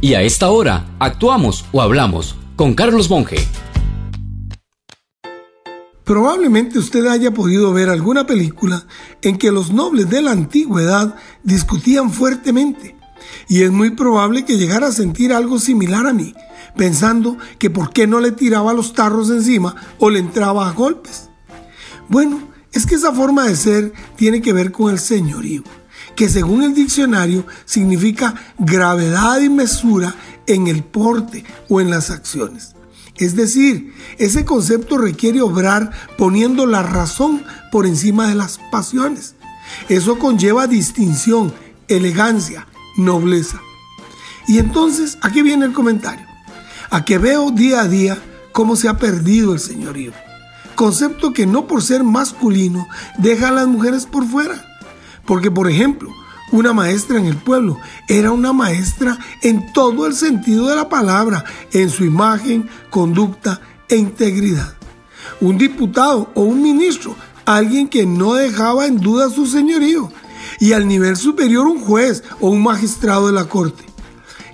Y a esta hora, actuamos o hablamos con Carlos Monge. Probablemente usted haya podido ver alguna película en que los nobles de la antigüedad discutían fuertemente. Y es muy probable que llegara a sentir algo similar a mí, pensando que por qué no le tiraba los tarros encima o le entraba a golpes. Bueno, es que esa forma de ser tiene que ver con el señorío, que según el diccionario significa gravedad y mesura en el porte o en las acciones. Es decir, ese concepto requiere obrar poniendo la razón por encima de las pasiones. Eso conlleva distinción, elegancia, nobleza. Y entonces, aquí viene el comentario. A que veo día a día cómo se ha perdido el señorío. Concepto que no por ser masculino deja a las mujeres por fuera. Porque, por ejemplo, una maestra en el pueblo era una maestra en todo el sentido de la palabra, en su imagen, conducta e integridad. Un diputado o un ministro, alguien que no dejaba en duda su señorío. Y al nivel superior un juez o un magistrado de la corte.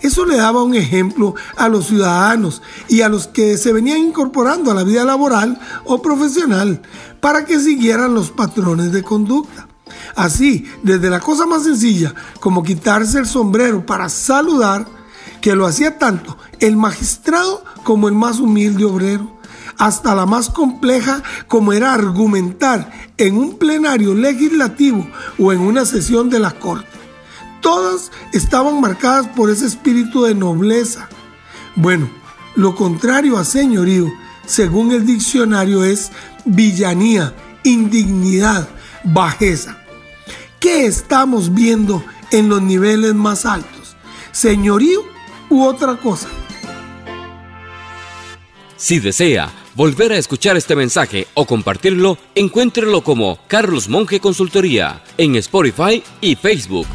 Eso le daba un ejemplo a los ciudadanos y a los que se venían incorporando a la vida laboral o profesional para que siguieran los patrones de conducta. Así, desde la cosa más sencilla como quitarse el sombrero para saludar, que lo hacía tanto el magistrado como el más humilde obrero, hasta la más compleja como era argumentar en un plenario legislativo o en una sesión de la Corte. Todas estaban marcadas por ese espíritu de nobleza. Bueno, lo contrario a señorío, según el diccionario, es villanía, indignidad, bajeza. ¿Qué estamos viendo en los niveles más altos? ¿Señorío u otra cosa? Si desea volver a escuchar este mensaje o compartirlo, encuéntrelo como Carlos Monge Consultoría en Spotify y Facebook.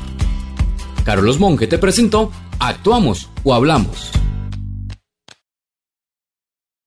Carlos Monge te presentó Actuamos o Hablamos.